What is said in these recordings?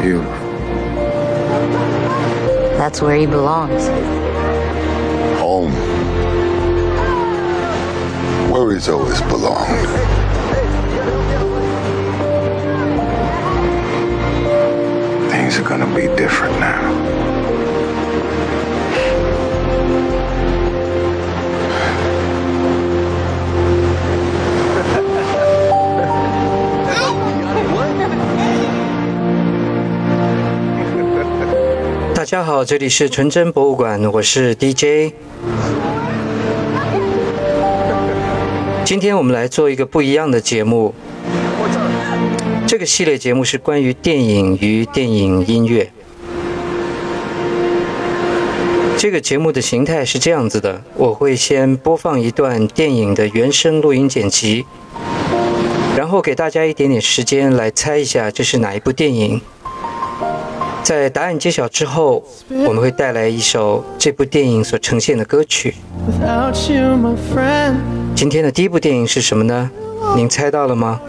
Beautiful. That's where he belongs. Home. Where he's always belonged. Things are gonna be different now. 家好，这里是纯真博物馆，我是 DJ。今天我们来做一个不一样的节目。这个系列节目是关于电影与电影音乐。这个节目的形态是这样子的：我会先播放一段电影的原声录音剪辑，然后给大家一点点时间来猜一下这是哪一部电影。在答案揭晓之后，我们会带来一首这部电影所呈现的歌曲。今天的第一部电影是什么呢？您猜到了吗？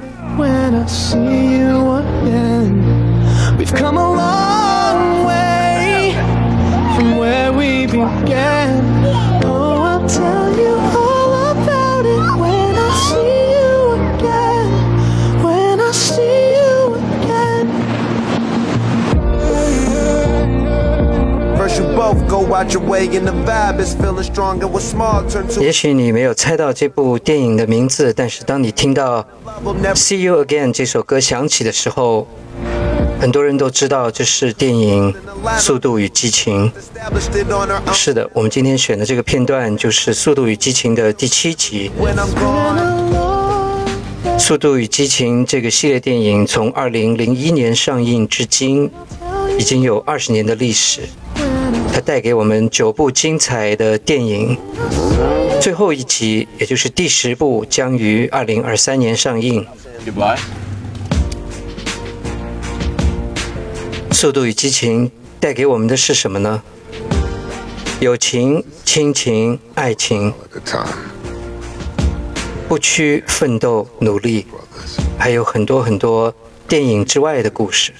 也许你没有猜到这部电影的名字，但是当你听到《See You Again》这首歌响起的时候，很多人都知道这是电影《速度与激情》。是的，我们今天选的这个片段就是《速度与激情》的第七集。《速度与激情》这个系列电影从2001年上映至今，已经有二十年的历史。它带给我们九部精彩的电影，最后一集，也就是第十部，将于二零二三年上映。速度与激情带给我们的是什么呢？友情、亲情、爱情，不屈奋斗、努力，还有很多很多电影之外的故事。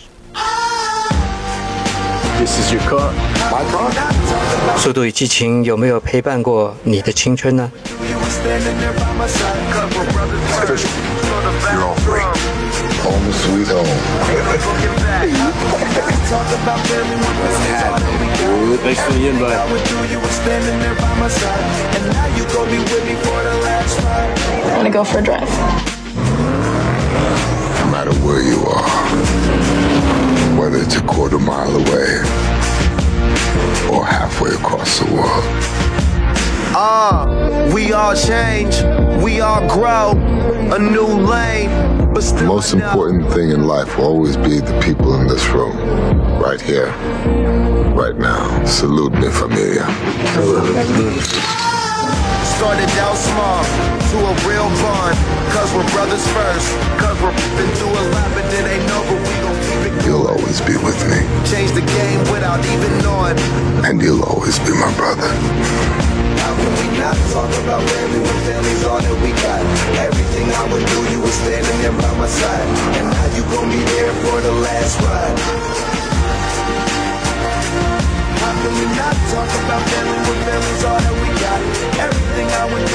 速度与激情有没有陪伴过你的青春呢 ？whether it's a quarter mile away or halfway across the world. Ah, uh, we all change, we all grow, a new lane. But the most important thing in life will always be the people in this room, right here, right now. Salute me, familia. Started out small to a real bond, cause we're brothers first, cause we're been through a lot, but ain't over, we You'll always be with me. Change the game without even knowing. And you'll always be my brother. How can we not talk about family when family's all that we got? Everything I would do, you were standing there by my side. And now you gon' be there for the last ride.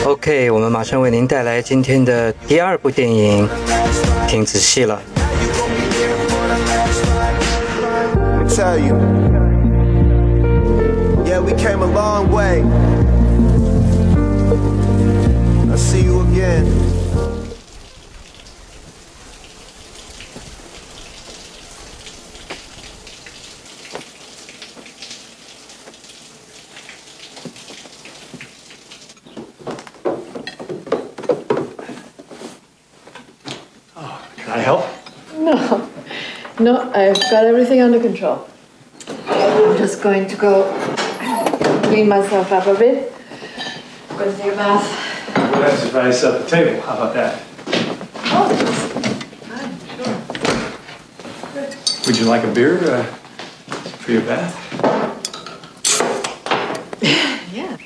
OK，我们马上为您带来今天的第二部电影，听仔细了。 Tell you. Yeah, we came a long way. I'll see you again. Oh, can I help? No. No, I've got everything under control. I'm just going to go clean myself up a bit. I'm going to take a bath. Some advice at the table. How about that? Oh, fine, sure. Would you like a beer uh, for your bath? yeah.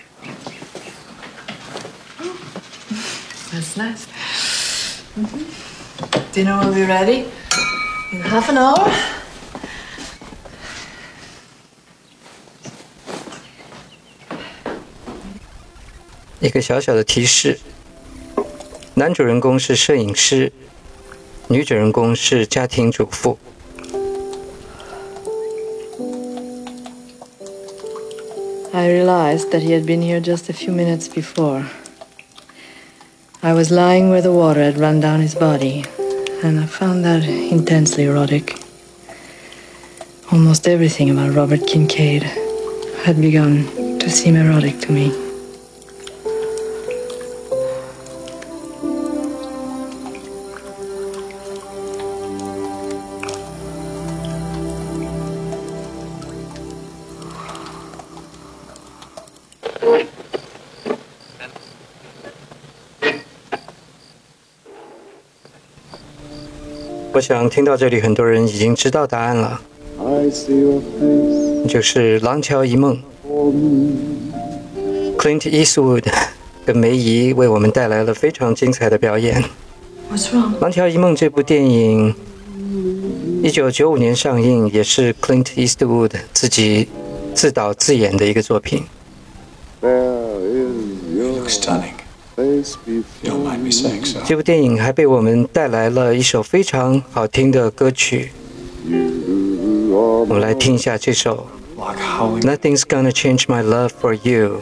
That's nice. -hmm. Dinner will be ready in half an hour i realized that he had been here just a few minutes before. I was lying where the water had run down his body and I found that intensely erotic. Almost everything about Robert Kincaid had begun to seem erotic to me. 我想听到这里，很多人已经知道答案了，就是《廊桥遗梦》。Clint Eastwood 跟梅姨为我们带来了非常精彩的表演。《廊桥遗梦》这部电影，一九九五年上映，也是 Clint Eastwood 自己自导自演的一个作品。You look stunning. face You don't before mind me saying so. 这部电影还被我们带来了一首非常好听的歌曲， you. 我们来听一下这首 Like how we 《Nothing's Gonna Change My Love for You》。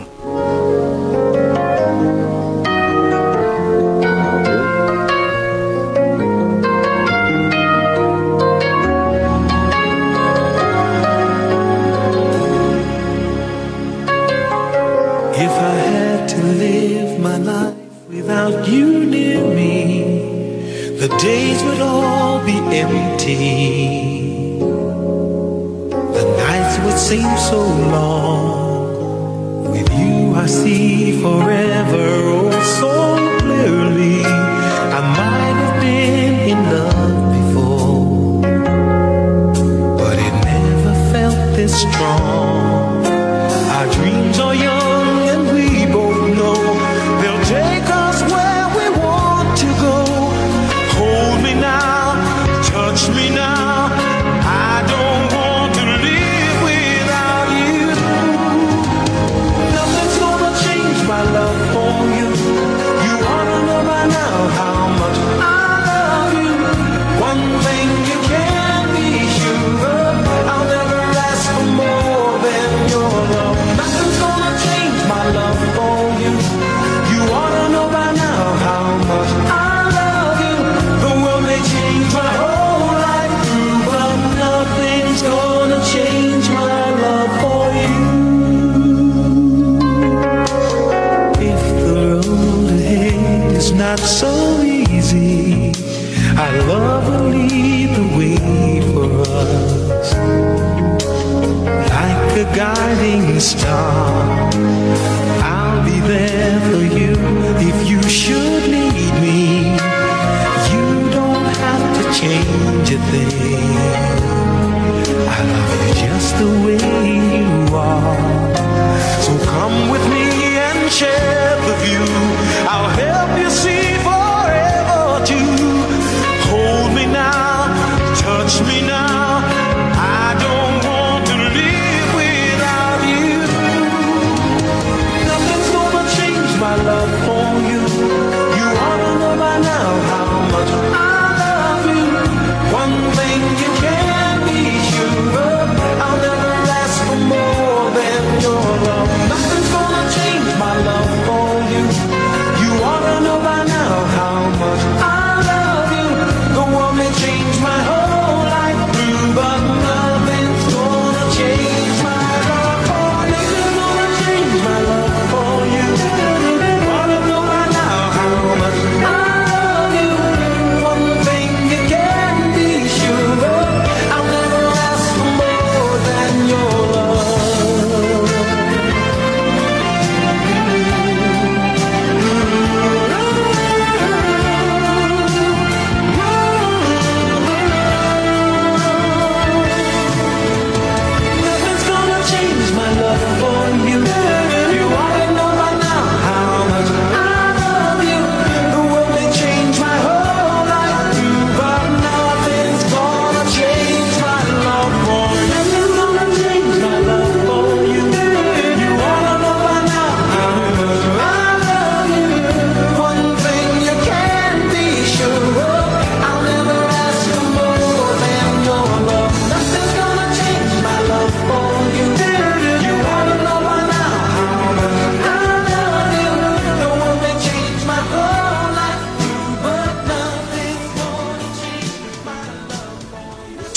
Days would all be empty. The nights would seem so long. With you, I see forever oh so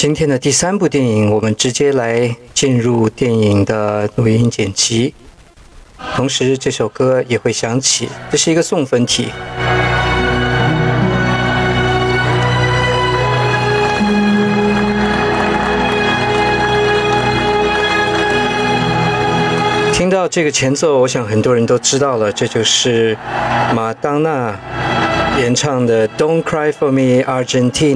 今天的第三部电影，我们直接来进入电影的录音剪辑，同时这首歌也会响起，这是一个送分题。听到这个前奏，我想很多人都知道了，这就是马当娜演唱的《Don't Cry for Me, Argentina》。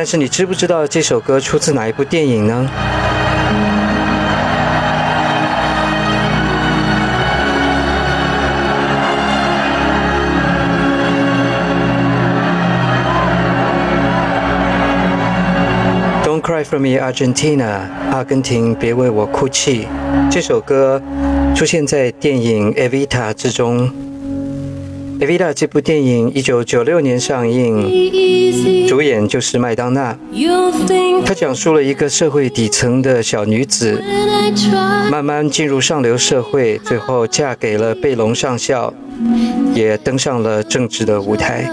但是你知不知道这首歌出自哪一部电影呢？Don't cry for me, Argentina。阿根廷，别为我哭泣。这首歌出现在电影《Evita》之中。《Evita》这部电影一九九六年上映，主演就是麦当娜。她讲述了一个社会底层的小女子，慢慢进入上流社会，最后嫁给了贝隆上校，也登上了政治的舞台。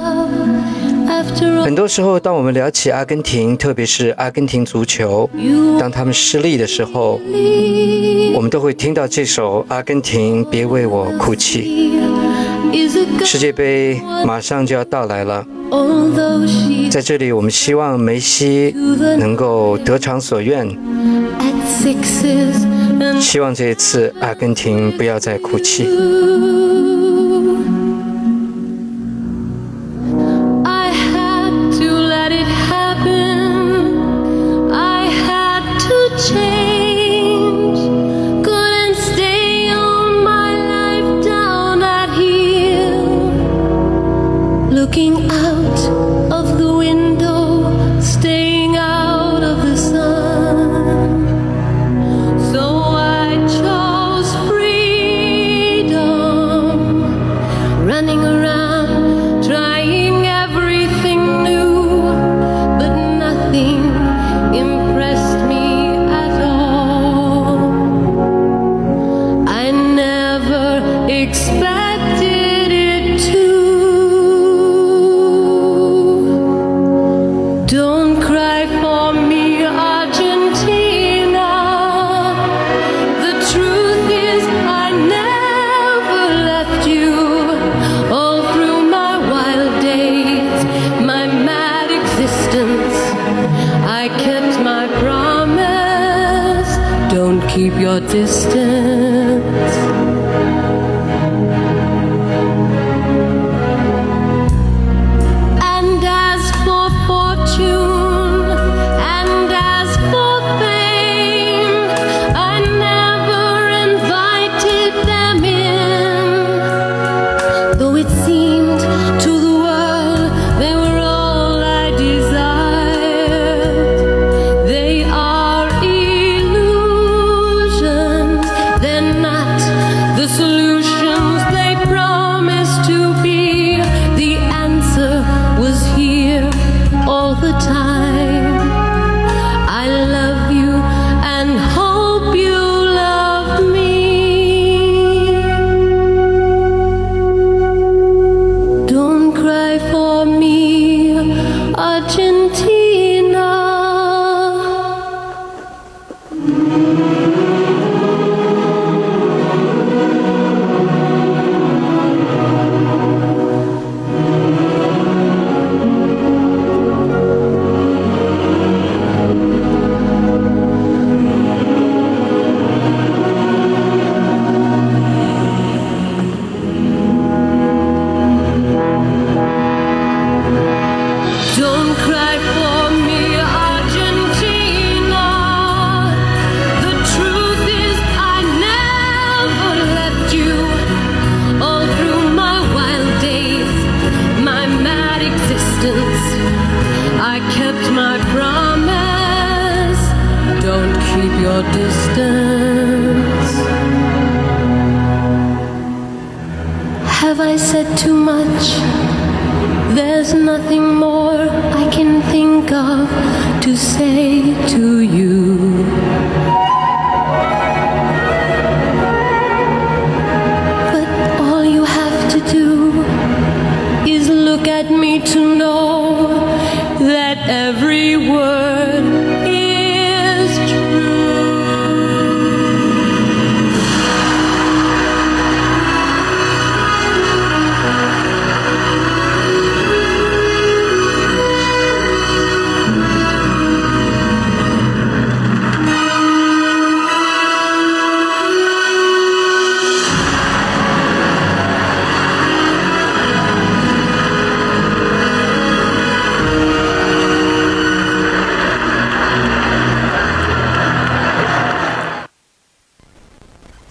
很多时候，当我们聊起阿根廷，特别是阿根廷足球，当他们失利的时候，我们都会听到这首《阿根廷，别为我哭泣》。世界杯马上就要到来了，在这里，我们希望梅西能够得偿所愿，希望这一次阿根廷不要再哭泣。Have I said too much? There's nothing more I can think of to say to you.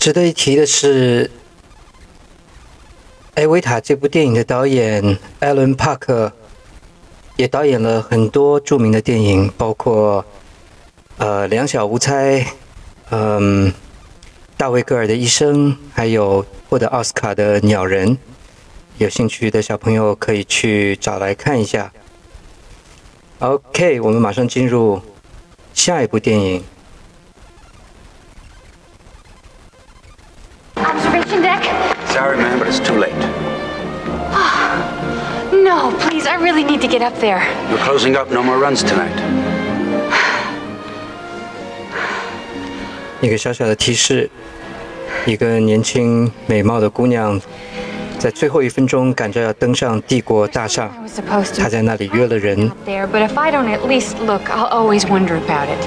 值得一提的是，《艾维塔》这部电影的导演艾伦·帕克也导演了很多著名的电影，包括呃《两小无猜》、嗯，《大卫·戈尔的一生》，还有获得奥斯卡的《鸟人》。有兴趣的小朋友可以去找来看一下。OK，我们马上进入下一部电影。Sorry, man, but it's too late. No, please, I really need to get up there. We're closing up. No more runs tonight. 一个小小的提示：一个年轻美貌的姑娘，在最后一分钟赶着要登上帝国大厦她在那里约了人。there, but if I don't at least look, I'll always wonder about it.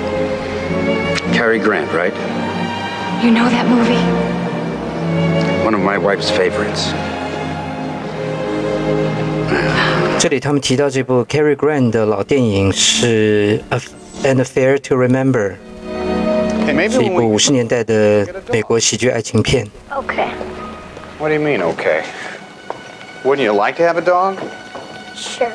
Cary Grant, right? You know that movie? One of my wife's favorites. 这里他们提到这部 Cary Grant 的老电影是《An Affair to Remember》， Hey, maybe 是一部五十年代的美国喜剧爱情片。 Okay. What do you mean, okay? Wouldn't you like to have a dog? Sure.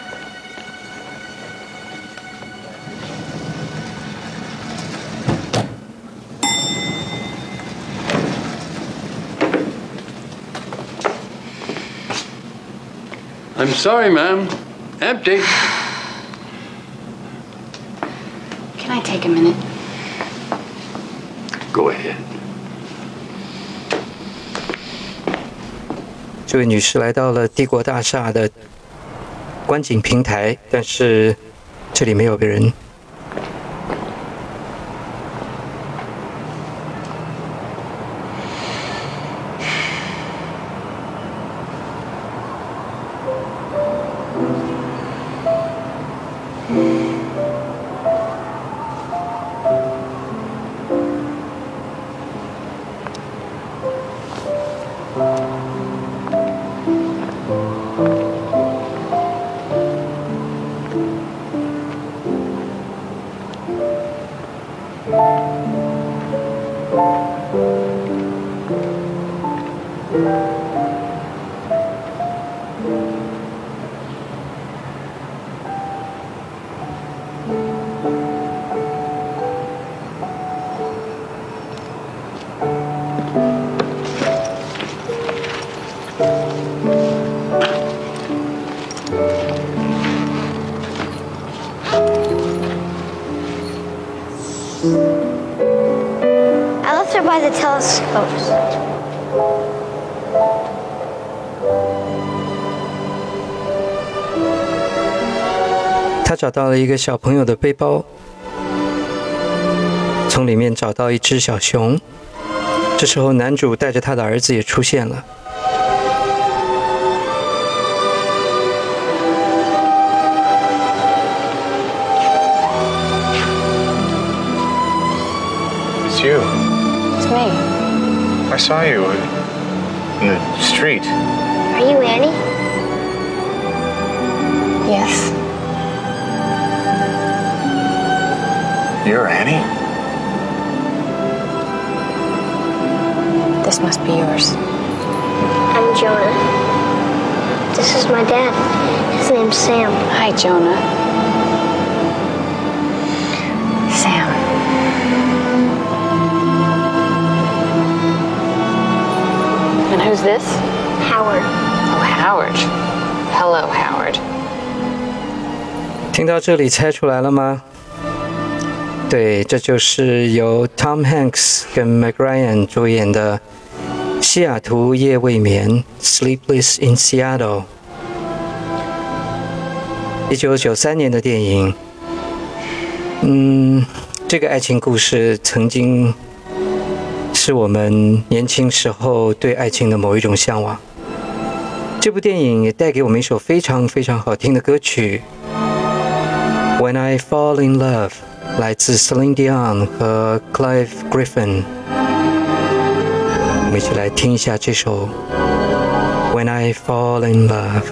I'm sorry, ma'am. Empty. Can I take a minute? Go ahead. 这位女士来到了帝国大厦的观景平台，但是这里没有个人。The telescopes. 他找到了一个小朋友的背包，从里面找到一只小熊。这时候，男主带着他的儿子也出现了。It's you. It's me. I saw you in the street. Are you Annie? Yes. You're Annie? This must be yours. I'm Jonah. This is my dad. His name's Sam. Hi, Jonah. Who's this? Howard. Oh, Howard. Hello, Howard. 听到这里，猜出来了吗？对，这就是由 Tom Hanks 跟 Meg Ryan 主演的《西雅图夜未眠》（Sleepless in Seattle）。一九九三年的电影。嗯，这个爱情故事曾经是我们年轻时候对爱情的某一种向往。这部电影也带给我们一首非常非常好听的歌曲《When I Fall in Love》，来自 Celine Dion 和 Clive Griffin。我们一起来听一下这首《When I Fall in Love》。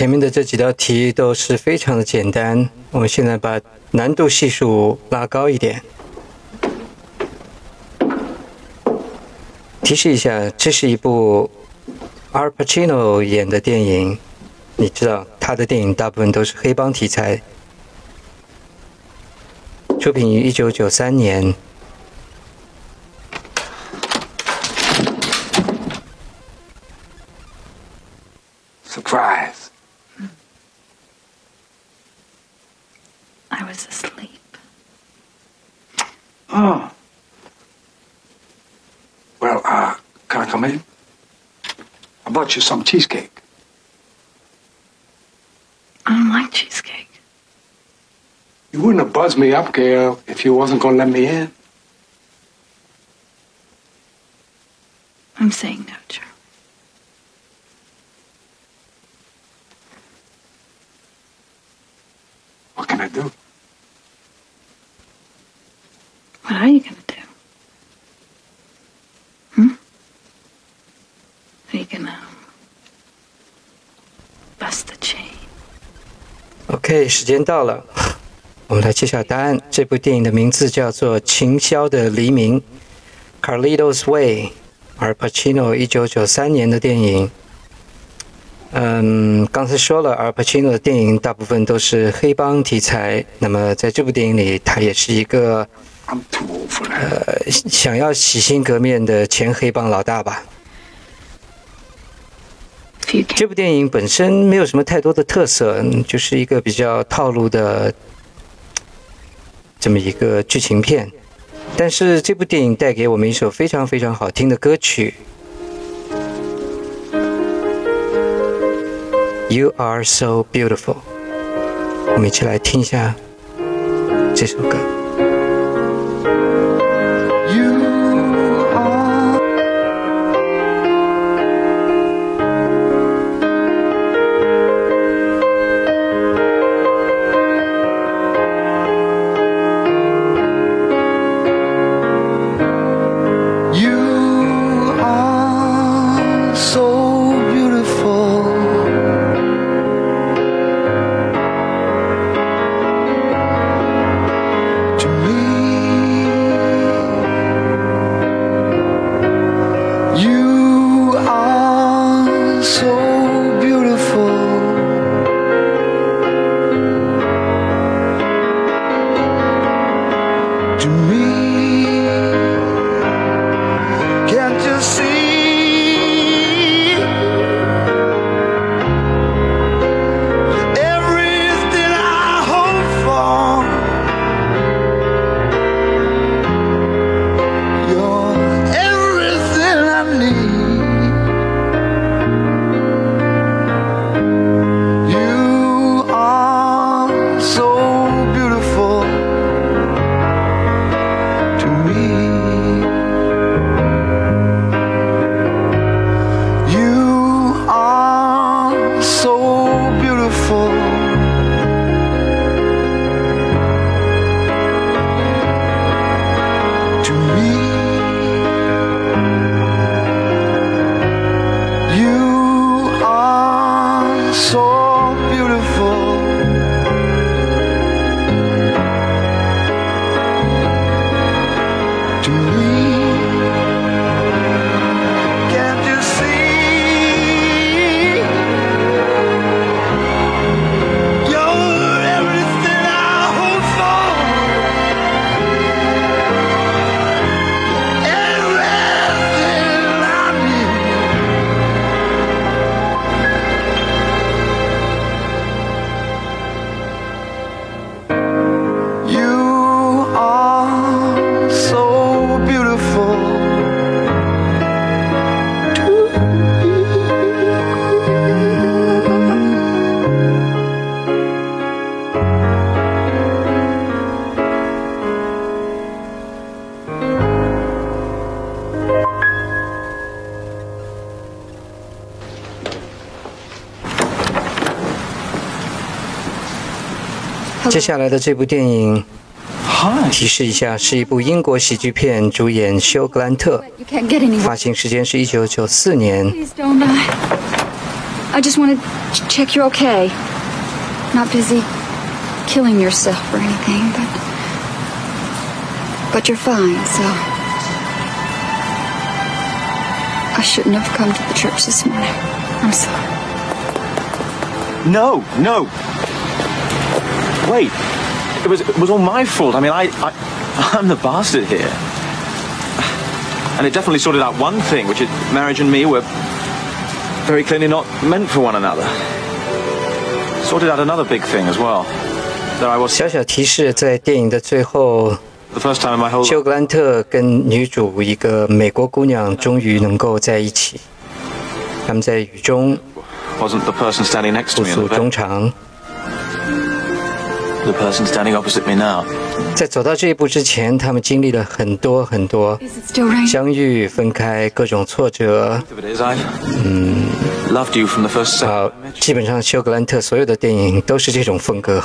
前面的这几道题都是非常的简单，我们现在把难度系数拉高一点。提示一下，这是一部 Al Pacino 演的电影，你知道他的电影大部分都是黑帮题材。出品于一九九三年。me up, Gail, if you wasn't gonna let me in. I'm saying no, Charlie. What can I do? What are you gonna do? Hmm? Are you gonna bust the chain? OK，时间到了， 我们来揭晓答案。这部电影的名字叫做《情霄的黎明》（Carlito's Way），而 Pacino 一九九三年的电影。嗯，刚才说了，而 Pacino 的电影大部分都是黑帮题材。那么在这部电影里，他也是一个呃想要洗心革面的前黑帮老大吧。这部电影本身没有什么太多的特色，嗯就是一个比较套路的这么一个剧情片。但是这部电影带给我们一首非常非常好听的歌曲。You are so beautiful。我们一起来听一下这首歌。接下来的这部电影，提示一下，是一部英国喜剧片，主演休·格兰特.发行时间是一九九四年。Please don't. I just want to check you're okay. Not busy killing yourself or anything, but but you're fine. So I shouldn't have come to the church this morning. I'm sorry. No, no. Wait. it was it was all my fault. I mean, I, I I'm the bastard here. And it definitely sorted out one thing, which is marriage and me were very clearly not meant for one another. Sorted out another big thing as well. That I was 小小提示，在电影的最后， the first time in my whole 休格兰特跟女主一个美国姑娘终于能够在一起。他们在雨中 wasn't the person standing next to 互 me in 诉 the 衷 bed. 肠。 在走到这一步之前他们经历了很多很多相遇分开各种挫折。嗯啊基本上休格兰特所有的电影都是这种风格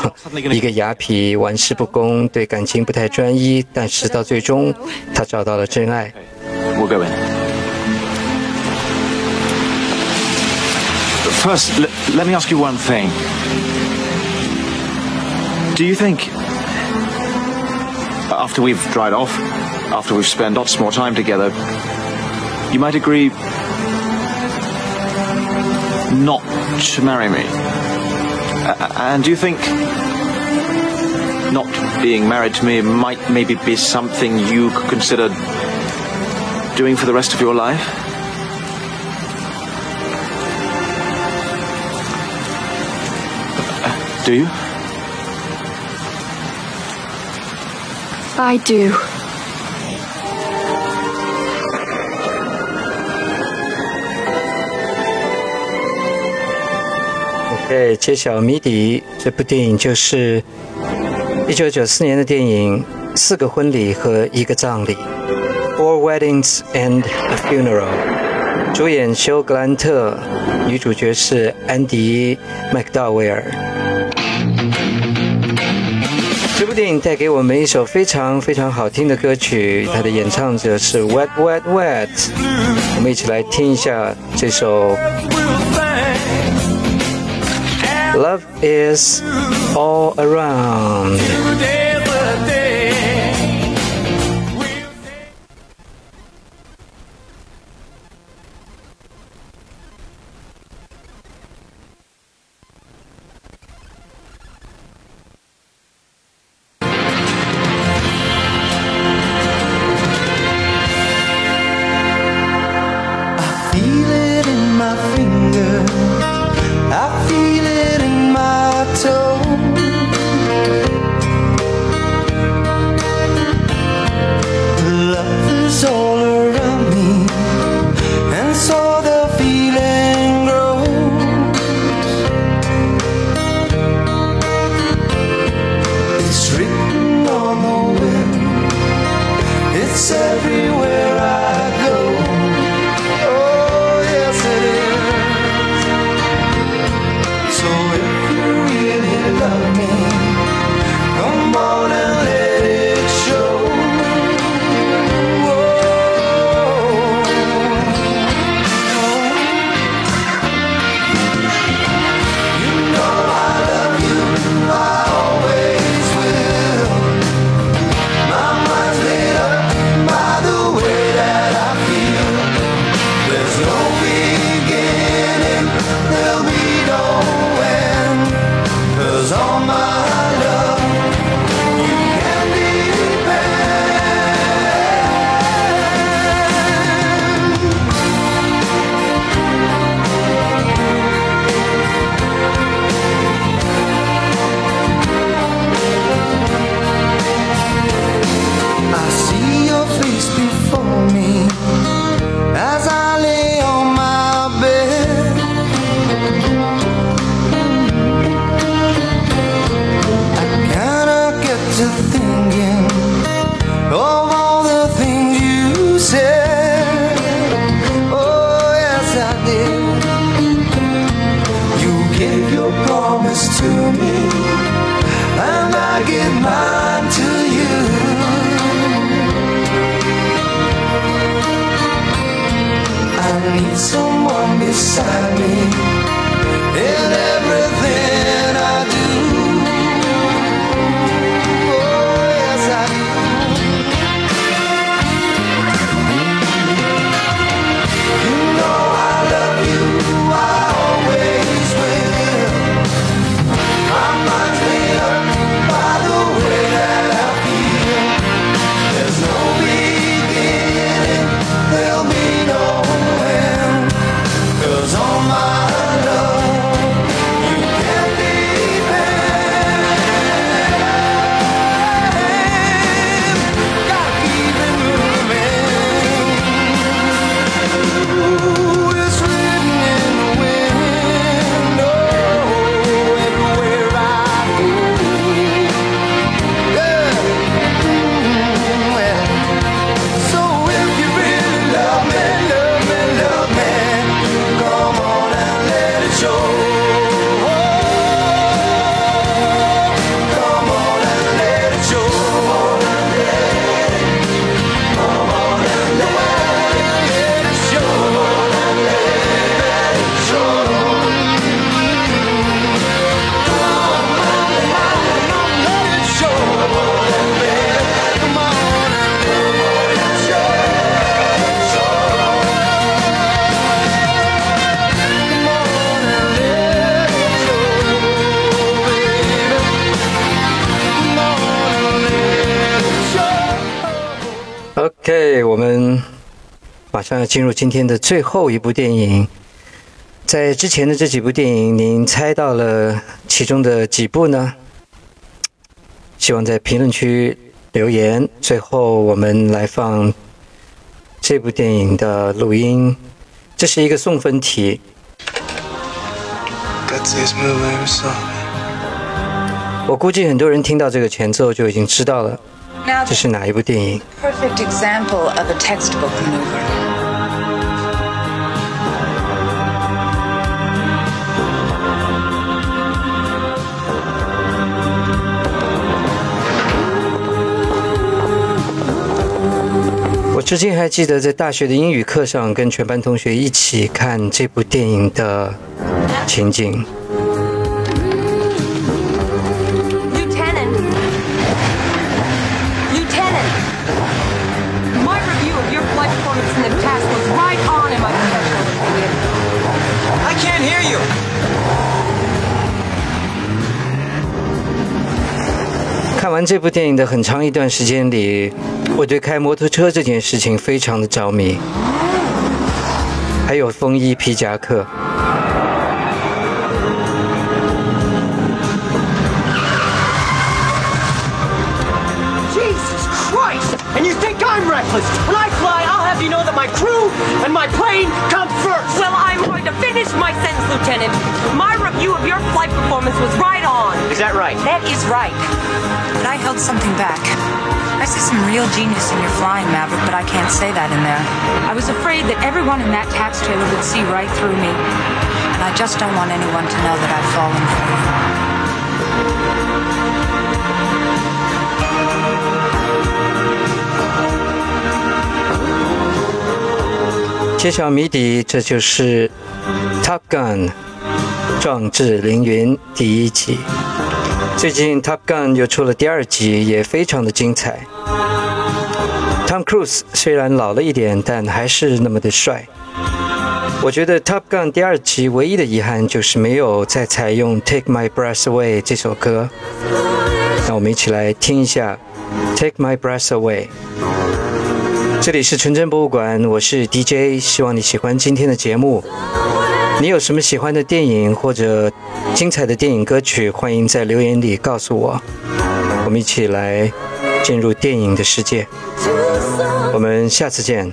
一个牙皮玩世不恭对感情不太专一但是到最终他找到了真爱。五个人 first let let me ask you one thing. Do you think, after we've dried off, after we've spent lots more time together, you might agree not to marry me? And do you think not being married to me might maybe be something you could consider doing for the rest of your life? Do you? I do. OK，揭晓谜底，这部电影就是一九九四年的电影《四个婚礼和一个葬礼》（Four Weddings and a Funeral）。主演休格兰特，女主角是安迪·麦克道维尔。这部电影带给我们一首非常非常好听的歌曲，它的演唱者是 Wet Wet Wet。我们一起来听一下这首。Love is all around. OK，我们马上要进入今天的最后一部电影。在之前的这几部电影，您猜到了其中的几部呢？希望在评论区留言。最后，我们来放这部电影的录音。这是一个送分题。我估计很多人听到这个前奏就已经知道了这是哪一部电影？perfect example of a textbook maneuver. “我至今还记得在大学的英语课上跟全班同学一起看这部电影的情景。看完这部电影的很长一段时间里，我对开摩托车这件事情非常的着迷，还有风衣皮夹克。Jesus Christ! And you think I'm reckless? When I fly, I'll have you know that my crew and my plane come first. Well, I'm going to finish my sentence, Lieutenant. My review of your flight performance was right. Is that right? That is right. But I held something back. I see some real genius in your flying, Maverick, but I can't say that in there. I was afraid that everyone in that tax trailer would see right through me. And I just don't want anyone to know that I've fallen for you. 揭晓谜底，这就是《Top Gun》壮志凌云第一集。 最近《Top Gun》又出了第二集，也非常的精彩。Tom Cruise 虽然老了一点，但还是那么的帅。我觉得《Top Gun》第二集唯一的遗憾就是没有再采用《Take My Breath Away》这首歌。让我们一起来听一下《Take My Breath Away》。这里是纯真博物馆，我是 DJ，希望你喜欢今天的节目。你有什么喜欢的电影或者精彩的电影歌曲，欢迎在留言里告诉我。我们一起来进入电影的世界。我们下次见。